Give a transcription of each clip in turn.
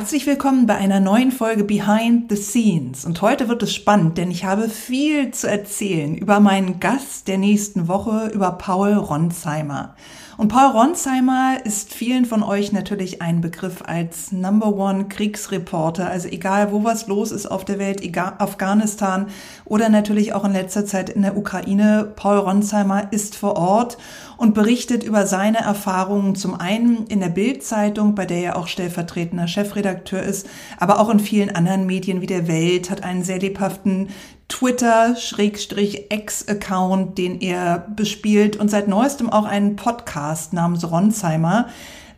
Herzlich willkommen bei einer neuen Folge Behind the Scenes. Und heute wird es spannend, denn ich habe viel zu erzählen über meinen Gast der nächsten Woche, über Paul Ronsheimer. Und Paul Ronsheimer ist vielen von euch natürlich ein Begriff als Number One Kriegsreporter. Also egal, wo was los ist auf der Welt, egal Afghanistan oder natürlich auch in letzter Zeit in der Ukraine. Paul Ronsheimer ist vor Ort und berichtet über seine Erfahrungen zum einen in der Bildzeitung, bei der er auch stellvertretender Chefredakteur ist, aber auch in vielen anderen Medien wie der Welt, hat einen sehr lebhaften Twitter-X-Account, den er bespielt und seit neuestem auch einen Podcast namens Ronsheimer,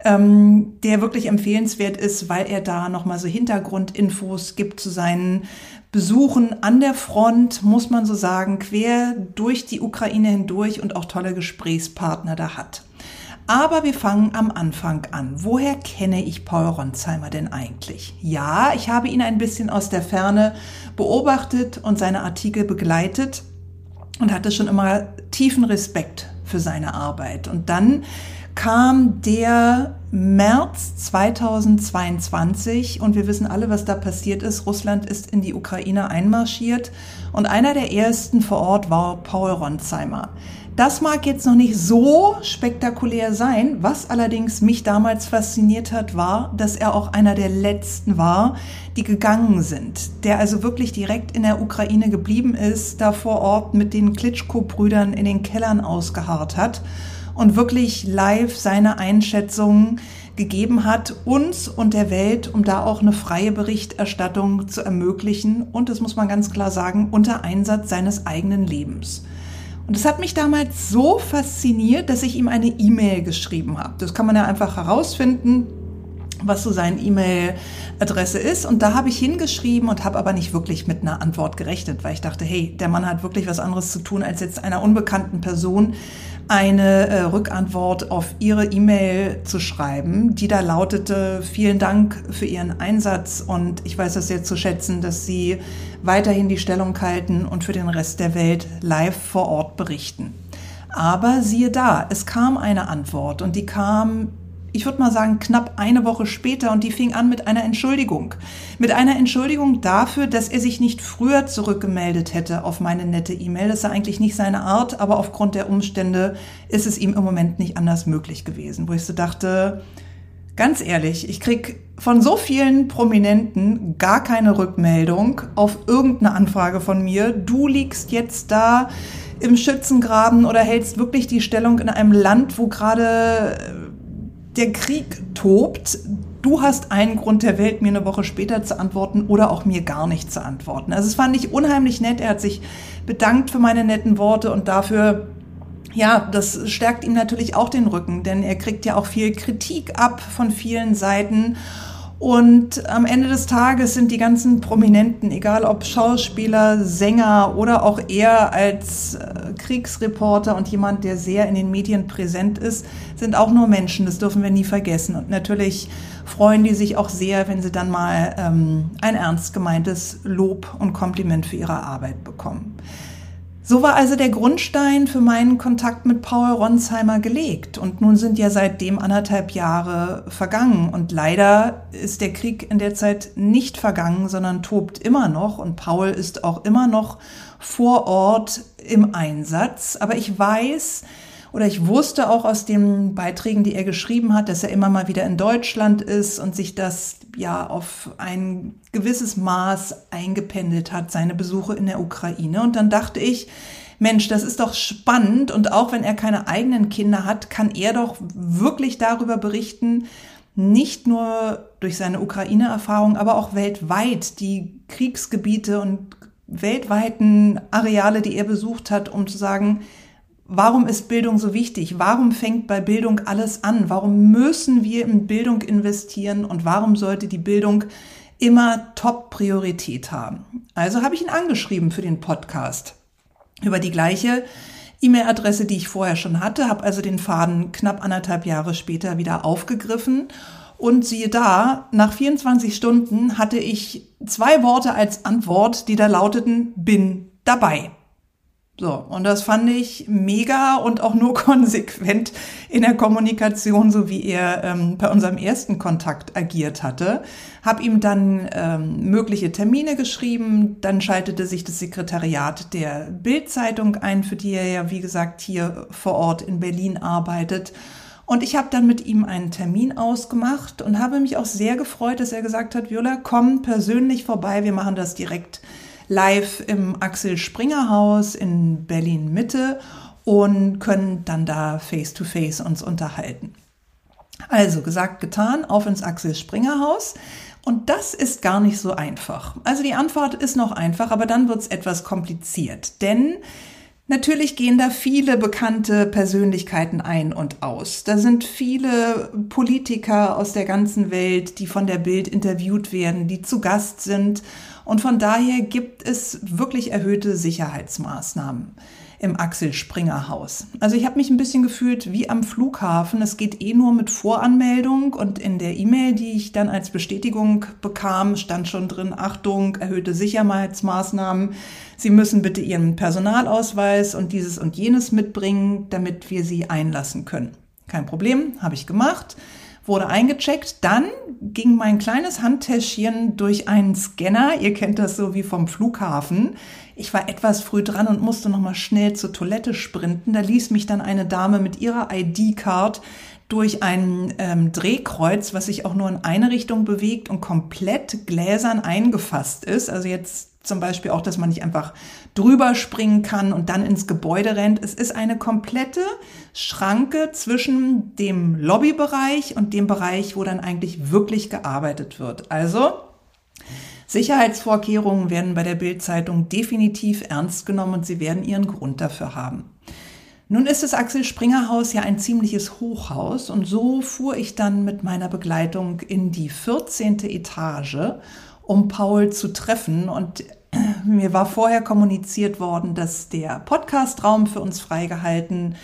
ähm, der wirklich empfehlenswert ist, weil er da nochmal so Hintergrundinfos gibt zu seinen Besuchen an der Front, muss man so sagen, quer durch die Ukraine hindurch und auch tolle Gesprächspartner da hat. Aber wir fangen am Anfang an. Woher kenne ich Paul Ronsheimer denn eigentlich? Ja, ich habe ihn ein bisschen aus der Ferne beobachtet und seine Artikel begleitet und hatte schon immer tiefen Respekt für seine Arbeit. Und dann kam der März 2022 und wir wissen alle, was da passiert ist. Russland ist in die Ukraine einmarschiert und einer der ersten vor Ort war Paul Ronsheimer. Das mag jetzt noch nicht so spektakulär sein. Was allerdings mich damals fasziniert hat, war, dass er auch einer der letzten war, die gegangen sind. Der also wirklich direkt in der Ukraine geblieben ist, da vor Ort mit den Klitschko-Brüdern in den Kellern ausgeharrt hat und wirklich live seine Einschätzungen gegeben hat, uns und der Welt, um da auch eine freie Berichterstattung zu ermöglichen. Und das muss man ganz klar sagen, unter Einsatz seines eigenen Lebens. Und das hat mich damals so fasziniert, dass ich ihm eine E-Mail geschrieben habe. Das kann man ja einfach herausfinden, was so seine E-Mail-Adresse ist. Und da habe ich hingeschrieben und habe aber nicht wirklich mit einer Antwort gerechnet, weil ich dachte, hey, der Mann hat wirklich was anderes zu tun, als jetzt einer unbekannten Person eine äh, Rückantwort auf ihre E-Mail zu schreiben, die da lautete, vielen Dank für Ihren Einsatz und ich weiß das sehr zu schätzen, dass Sie weiterhin die Stellung halten und für den Rest der Welt live vor Ort berichten. Aber siehe da, es kam eine Antwort und die kam ich würde mal sagen, knapp eine Woche später und die fing an mit einer Entschuldigung. Mit einer Entschuldigung dafür, dass er sich nicht früher zurückgemeldet hätte auf meine nette E-Mail. Das ist ja eigentlich nicht seine Art, aber aufgrund der Umstände ist es ihm im Moment nicht anders möglich gewesen. Wo ich so dachte, ganz ehrlich, ich krieg von so vielen Prominenten gar keine Rückmeldung auf irgendeine Anfrage von mir. Du liegst jetzt da im Schützengraben oder hältst wirklich die Stellung in einem Land, wo gerade der Krieg tobt. Du hast einen Grund der Welt, mir eine Woche später zu antworten oder auch mir gar nicht zu antworten. Also es fand ich unheimlich nett. Er hat sich bedankt für meine netten Worte und dafür, ja, das stärkt ihm natürlich auch den Rücken, denn er kriegt ja auch viel Kritik ab von vielen Seiten. Und am Ende des Tages sind die ganzen Prominenten, egal ob Schauspieler, Sänger oder auch er als äh, Kriegsreporter und jemand, der sehr in den Medien präsent ist, sind auch nur Menschen. Das dürfen wir nie vergessen. Und natürlich freuen die sich auch sehr, wenn sie dann mal ähm, ein ernst gemeintes Lob und Kompliment für ihre Arbeit bekommen. So war also der Grundstein für meinen Kontakt mit Paul Ronsheimer gelegt. Und nun sind ja seitdem anderthalb Jahre vergangen. Und leider ist der Krieg in der Zeit nicht vergangen, sondern tobt immer noch. Und Paul ist auch immer noch vor Ort im Einsatz. Aber ich weiß, oder ich wusste auch aus den Beiträgen, die er geschrieben hat, dass er immer mal wieder in Deutschland ist und sich das ja auf ein gewisses Maß eingependelt hat, seine Besuche in der Ukraine. Und dann dachte ich, Mensch, das ist doch spannend. Und auch wenn er keine eigenen Kinder hat, kann er doch wirklich darüber berichten, nicht nur durch seine Ukraine-Erfahrung, aber auch weltweit die Kriegsgebiete und weltweiten Areale, die er besucht hat, um zu sagen, Warum ist Bildung so wichtig? Warum fängt bei Bildung alles an? Warum müssen wir in Bildung investieren und warum sollte die Bildung immer Top-Priorität haben? Also habe ich ihn angeschrieben für den Podcast über die gleiche E-Mail-Adresse, die ich vorher schon hatte, habe also den Faden knapp anderthalb Jahre später wieder aufgegriffen. Und siehe da, nach 24 Stunden hatte ich zwei Worte als Antwort, die da lauteten, bin dabei. So, und das fand ich mega und auch nur konsequent in der Kommunikation, so wie er ähm, bei unserem ersten Kontakt agiert hatte. Hab ihm dann ähm, mögliche Termine geschrieben, dann schaltete sich das Sekretariat der Bildzeitung ein, für die er ja, wie gesagt, hier vor Ort in Berlin arbeitet. Und ich habe dann mit ihm einen Termin ausgemacht und habe mich auch sehr gefreut, dass er gesagt hat, Viola, komm persönlich vorbei, wir machen das direkt live im Axel Springer Haus in Berlin Mitte und können dann da face to face uns unterhalten. Also gesagt, getan, auf ins Axel Springer Haus. Und das ist gar nicht so einfach. Also die Antwort ist noch einfach, aber dann wird es etwas kompliziert. Denn Natürlich gehen da viele bekannte Persönlichkeiten ein und aus. Da sind viele Politiker aus der ganzen Welt, die von der Bild interviewt werden, die zu Gast sind. Und von daher gibt es wirklich erhöhte Sicherheitsmaßnahmen im Axel Springer Haus. Also ich habe mich ein bisschen gefühlt wie am Flughafen. Es geht eh nur mit Voranmeldung und in der E-Mail, die ich dann als Bestätigung bekam, stand schon drin, Achtung, erhöhte Sicherheitsmaßnahmen. Sie müssen bitte Ihren Personalausweis und dieses und jenes mitbringen, damit wir Sie einlassen können. Kein Problem, habe ich gemacht wurde eingecheckt. Dann ging mein kleines Handtäschchen durch einen Scanner. Ihr kennt das so wie vom Flughafen. Ich war etwas früh dran und musste noch mal schnell zur Toilette sprinten. Da ließ mich dann eine Dame mit ihrer ID-Card durch ein ähm, Drehkreuz, was sich auch nur in eine Richtung bewegt und komplett gläsern eingefasst ist. Also jetzt zum Beispiel auch, dass man nicht einfach drüber springen kann und dann ins Gebäude rennt. Es ist eine komplette Schranke zwischen dem Lobbybereich und dem Bereich, wo dann eigentlich wirklich gearbeitet wird. Also Sicherheitsvorkehrungen werden bei der Bildzeitung definitiv ernst genommen und sie werden ihren Grund dafür haben. Nun ist das Axel Springer Haus ja ein ziemliches Hochhaus und so fuhr ich dann mit meiner Begleitung in die 14. Etage um Paul zu treffen. Und mir war vorher kommuniziert worden, dass der Podcastraum für uns freigehalten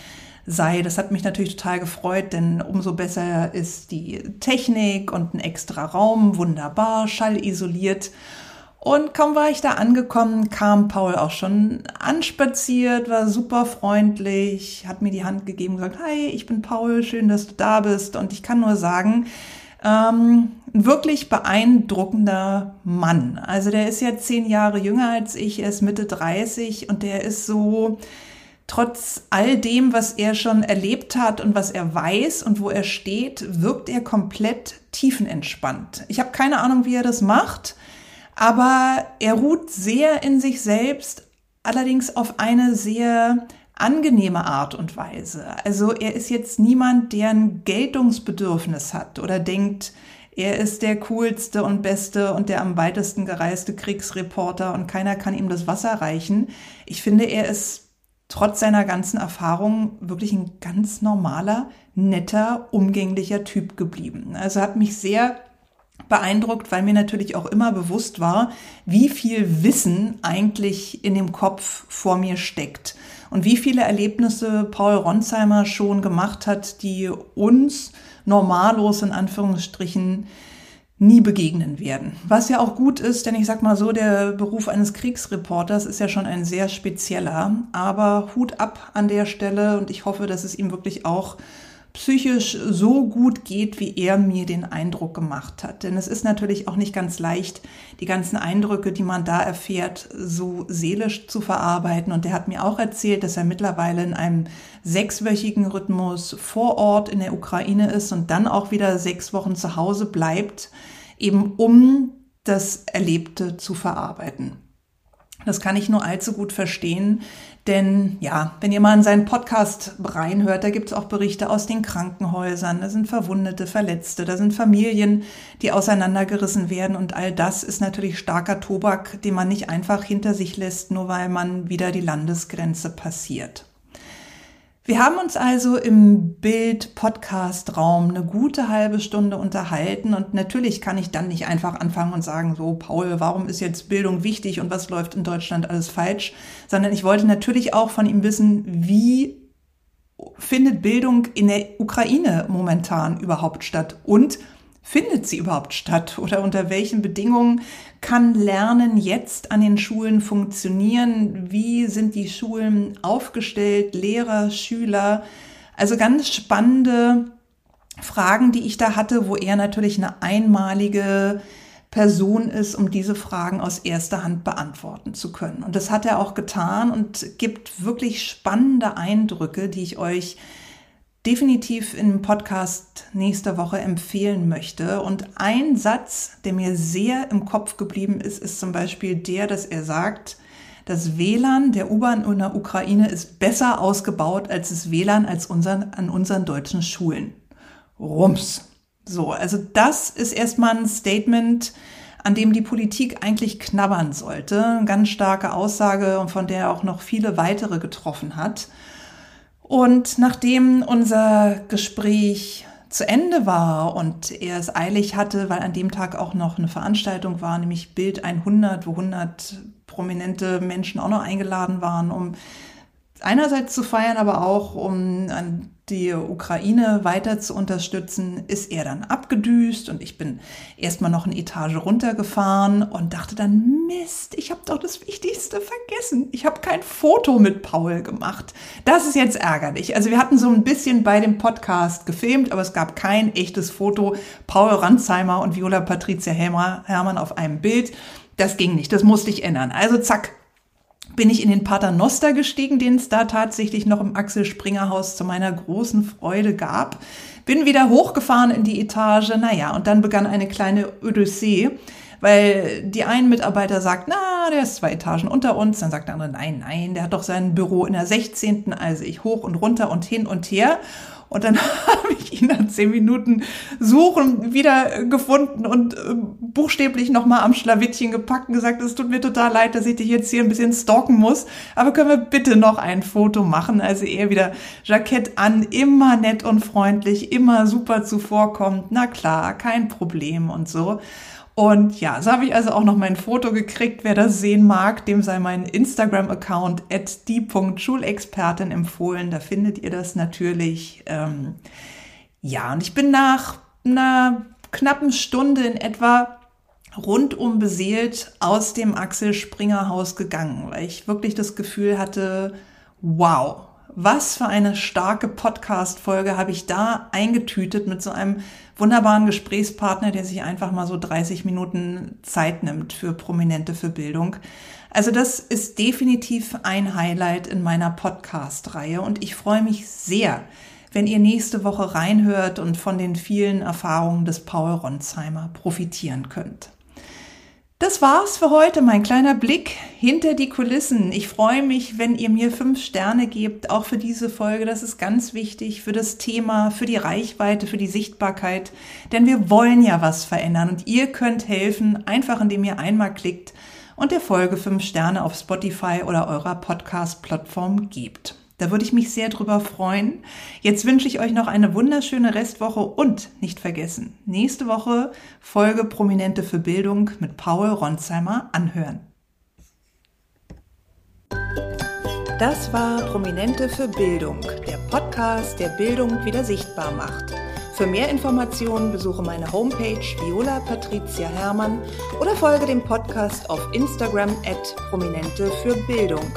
sei. Das hat mich natürlich total gefreut, denn umso besser ist die Technik und ein extra Raum, wunderbar, schallisoliert. Und kaum war ich da angekommen, kam Paul auch schon anspaziert, war super freundlich, hat mir die Hand gegeben und gesagt, hi, ich bin Paul, schön, dass du da bist. Und ich kann nur sagen, ähm, ein wirklich beeindruckender Mann. Also der ist ja zehn Jahre jünger als ich, er ist Mitte 30 und der ist so, trotz all dem, was er schon erlebt hat und was er weiß und wo er steht, wirkt er komplett tiefenentspannt. Ich habe keine Ahnung, wie er das macht, aber er ruht sehr in sich selbst, allerdings auf eine sehr angenehme Art und Weise. Also er ist jetzt niemand, der ein Geltungsbedürfnis hat oder denkt, er ist der coolste und beste und der am weitesten gereiste Kriegsreporter und keiner kann ihm das Wasser reichen. Ich finde, er ist trotz seiner ganzen Erfahrung wirklich ein ganz normaler, netter, umgänglicher Typ geblieben. Also hat mich sehr beeindruckt, weil mir natürlich auch immer bewusst war, wie viel Wissen eigentlich in dem Kopf vor mir steckt und wie viele Erlebnisse Paul Ronsheimer schon gemacht hat, die uns normallos in Anführungsstrichen nie begegnen werden. Was ja auch gut ist, denn ich sag mal so, der Beruf eines Kriegsreporters ist ja schon ein sehr spezieller, aber Hut ab an der Stelle und ich hoffe, dass es ihm wirklich auch psychisch so gut geht, wie er mir den Eindruck gemacht hat. Denn es ist natürlich auch nicht ganz leicht, die ganzen Eindrücke, die man da erfährt, so seelisch zu verarbeiten. Und er hat mir auch erzählt, dass er mittlerweile in einem sechswöchigen Rhythmus vor Ort in der Ukraine ist und dann auch wieder sechs Wochen zu Hause bleibt, eben um das Erlebte zu verarbeiten. Das kann ich nur allzu gut verstehen, denn ja, wenn ihr mal in seinen Podcast reinhört, da gibt es auch Berichte aus den Krankenhäusern, da sind Verwundete, Verletzte, da sind Familien, die auseinandergerissen werden und all das ist natürlich starker Tobak, den man nicht einfach hinter sich lässt, nur weil man wieder die Landesgrenze passiert. Wir haben uns also im Bild-Podcast-Raum eine gute halbe Stunde unterhalten und natürlich kann ich dann nicht einfach anfangen und sagen, so Paul, warum ist jetzt Bildung wichtig und was läuft in Deutschland alles falsch, sondern ich wollte natürlich auch von ihm wissen, wie findet Bildung in der Ukraine momentan überhaupt statt? Und findet sie überhaupt statt oder unter welchen Bedingungen kann Lernen jetzt an den Schulen funktionieren? Wie sind die Schulen aufgestellt? Lehrer, Schüler? Also ganz spannende Fragen, die ich da hatte, wo er natürlich eine einmalige Person ist, um diese Fragen aus erster Hand beantworten zu können. Und das hat er auch getan und gibt wirklich spannende Eindrücke, die ich euch definitiv im Podcast nächste Woche empfehlen möchte. Und ein Satz, der mir sehr im Kopf geblieben ist, ist zum Beispiel der, dass er sagt, das WLAN der U-Bahn in der Ukraine ist besser ausgebaut als das WLAN als unseren, an unseren deutschen Schulen. Rums. So, also das ist erstmal ein Statement, an dem die Politik eigentlich knabbern sollte. Eine ganz starke Aussage, von der er auch noch viele weitere getroffen hat. Und nachdem unser Gespräch zu Ende war und er es eilig hatte, weil an dem Tag auch noch eine Veranstaltung war, nämlich Bild 100, wo 100 prominente Menschen auch noch eingeladen waren, um einerseits zu feiern, aber auch um die Ukraine weiter zu unterstützen, ist er dann abgedüst und ich bin erstmal noch eine Etage runtergefahren und dachte dann, Mist, ich habe doch das Wichtigste vergessen. Ich habe kein Foto mit Paul gemacht. Das ist jetzt ärgerlich. Also wir hatten so ein bisschen bei dem Podcast gefilmt, aber es gab kein echtes Foto. Paul Ranzheimer und Viola Patricia Hermann auf einem Bild. Das ging nicht, das musste ich ändern. Also zack, bin ich in den Paternoster gestiegen, den es da tatsächlich noch im Axel Springer Haus zu meiner großen Freude gab. Bin wieder hochgefahren in die Etage, naja, und dann begann eine kleine Odyssee, weil die einen Mitarbeiter sagt, na, der ist zwei Etagen unter uns, dann sagt der andere, nein, nein, der hat doch sein Büro in der 16., also ich hoch und runter und hin und her. Und dann habe ich ihn nach zehn Minuten Suchen wieder gefunden und äh, buchstäblich nochmal am Schlawittchen gepackt und gesagt, es tut mir total leid, dass ich dich jetzt hier ein bisschen stalken muss, aber können wir bitte noch ein Foto machen? Also er wieder Jackett an, immer nett und freundlich, immer super zuvorkommt. Na klar, kein Problem und so. Und ja, so habe ich also auch noch mein Foto gekriegt. Wer das sehen mag, dem sei mein Instagram-Account at die.schulexpertin empfohlen. Da findet ihr das natürlich. Ähm, ja, und ich bin nach einer knappen Stunde in etwa rundum beseelt aus dem Axel Springer Haus gegangen, weil ich wirklich das Gefühl hatte, wow, was für eine starke Podcast-Folge habe ich da eingetütet mit so einem wunderbaren Gesprächspartner, der sich einfach mal so 30 Minuten Zeit nimmt für Prominente für Bildung. Also das ist definitiv ein Highlight in meiner Podcast-Reihe und ich freue mich sehr, wenn ihr nächste Woche reinhört und von den vielen Erfahrungen des Paul Ronsheimer profitieren könnt. Das war's für heute, mein kleiner Blick hinter die Kulissen. Ich freue mich, wenn ihr mir fünf Sterne gebt, auch für diese Folge. Das ist ganz wichtig für das Thema, für die Reichweite, für die Sichtbarkeit. Denn wir wollen ja was verändern und ihr könnt helfen, einfach indem ihr einmal klickt und der Folge fünf Sterne auf Spotify oder eurer Podcast-Plattform gebt. Da würde ich mich sehr drüber freuen. Jetzt wünsche ich euch noch eine wunderschöne Restwoche und nicht vergessen, nächste Woche Folge Prominente für Bildung mit Paul Ronsheimer anhören. Das war Prominente für Bildung, der Podcast, der Bildung wieder sichtbar macht. Für mehr Informationen besuche meine Homepage Viola Patricia Hermann oder folge dem Podcast auf Instagram at Prominente für Bildung.